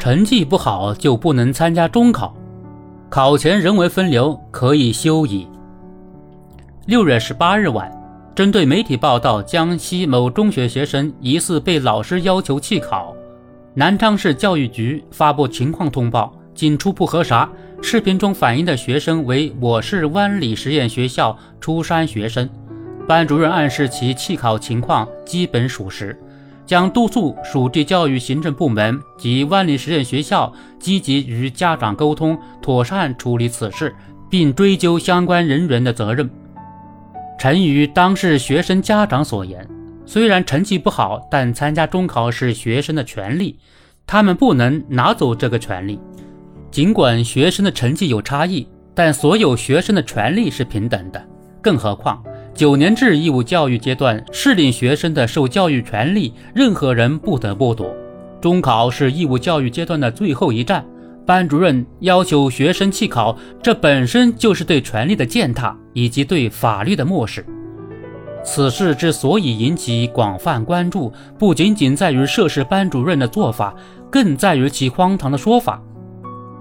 成绩不好就不能参加中考，考前人为分流可以休矣。六月十八日晚，针对媒体报道江西某中学学生疑似被老师要求弃考，南昌市教育局发布情况通报。经初步核查，视频中反映的学生为我市湾里实验学校初三学生。班主任暗示其弃考情况基本属实，将督促属地教育行政部门及湾里实验学校积极与家长沟通，妥善处理此事，并追究相关人员的责任。陈宇当事学生家长所言，虽然成绩不好，但参加中考是学生的权利，他们不能拿走这个权利。尽管学生的成绩有差异，但所有学生的权利是平等的。更何况，九年制义务教育阶段适龄学生的受教育权利，任何人不得剥夺。中考是义务教育阶段的最后一站，班主任要求学生弃考，这本身就是对权利的践踏以及对法律的漠视。此事之所以引起广泛关注，不仅仅在于涉事班主任的做法，更在于其荒唐的说法。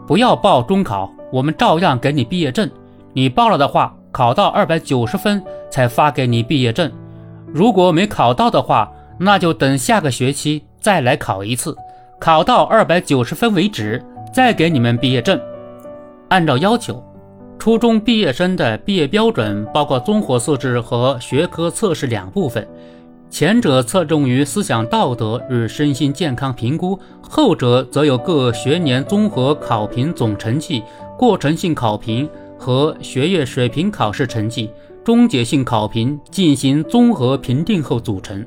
不要报中考，我们照样给你毕业证。你报了的话，考到二百九十分才发给你毕业证。如果没考到的话，那就等下个学期再来考一次，考到二百九十分为止，再给你们毕业证。按照要求，初中毕业生的毕业标准包括综合素质和学科测试两部分。前者侧重于思想道德与身心健康评估，后者则有各学年综合考评总成绩、过程性考评和学业水平考试成绩、终结性考评进行综合评定后组成。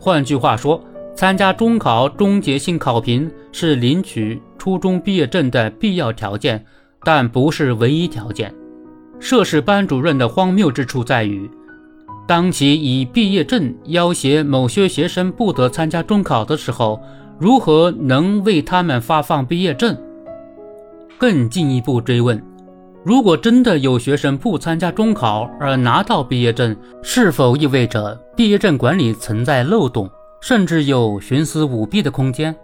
换句话说，参加中考终结性考评是领取初中毕业证的必要条件，但不是唯一条件。涉事班主任的荒谬之处在于。当其以毕业证要挟某些学生不得参加中考的时候，如何能为他们发放毕业证？更进一步追问：如果真的有学生不参加中考而拿到毕业证，是否意味着毕业证管理存在漏洞，甚至有徇私舞弊的空间？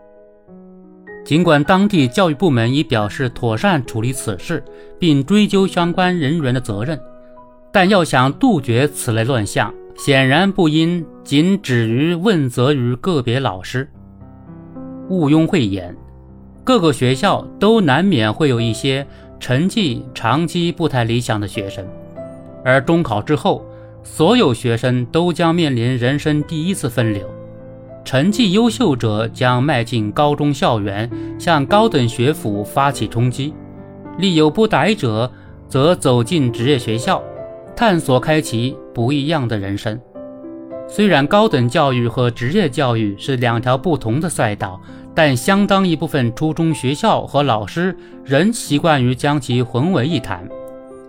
尽管当地教育部门已表示妥善处理此事，并追究相关人员的责任。但要想杜绝此类乱象，显然不应仅止于问责于个别老师。毋庸讳言，各个学校都难免会有一些成绩长期不太理想的学生，而中考之后，所有学生都将面临人生第一次分流。成绩优秀者将迈进高中校园，向高等学府发起冲击；力有不逮者则走进职业学校。探索开启不一样的人生。虽然高等教育和职业教育是两条不同的赛道，但相当一部分初中学校和老师仍习惯于将其混为一谈。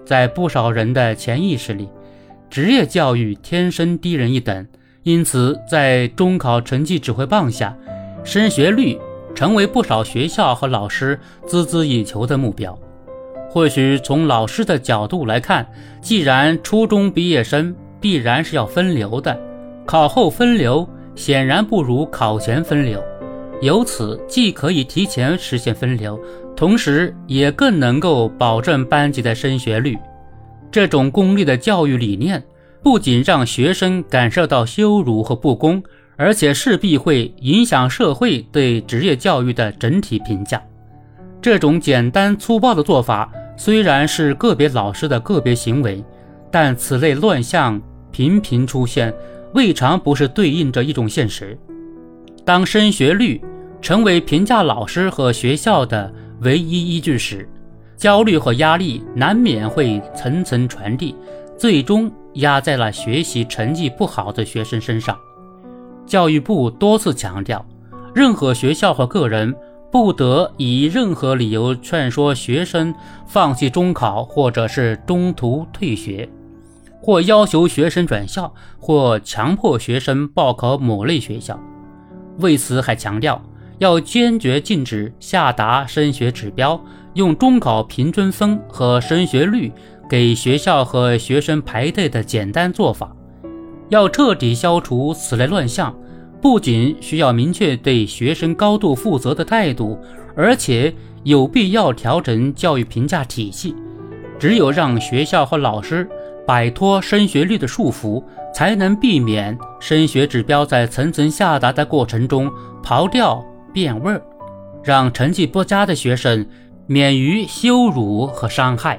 在不少人的潜意识里，职业教育天生低人一等，因此在中考成绩指挥棒下，升学率成为不少学校和老师孜孜以求的目标。或许从老师的角度来看，既然初中毕业生必然是要分流的，考后分流显然不如考前分流。由此既可以提前实现分流，同时也更能够保证班级的升学率。这种功利的教育理念，不仅让学生感受到羞辱和不公，而且势必会影响社会对职业教育的整体评价。这种简单粗暴的做法虽然是个别老师的个别行为，但此类乱象频频出现，未尝不是对应着一种现实。当升学率成为评价老师和学校的唯一依据时，焦虑和压力难免会层层传递，最终压在了学习成绩不好的学生身上。教育部多次强调，任何学校和个人。不得以任何理由劝说学生放弃中考，或者是中途退学，或要求学生转校，或强迫学生报考某类学校。为此，还强调要坚决禁止下达升学指标，用中考平均分和升学率给学校和学生排队的简单做法。要彻底消除此类乱象，不仅需要明确对学生高度负责的态度，而且有必要调整教育评价体系。只有让学校和老师摆脱升学率的束缚，才能避免升学指标在层层下达的过程中刨掉变味儿，让成绩不佳的学生免于羞辱和伤害。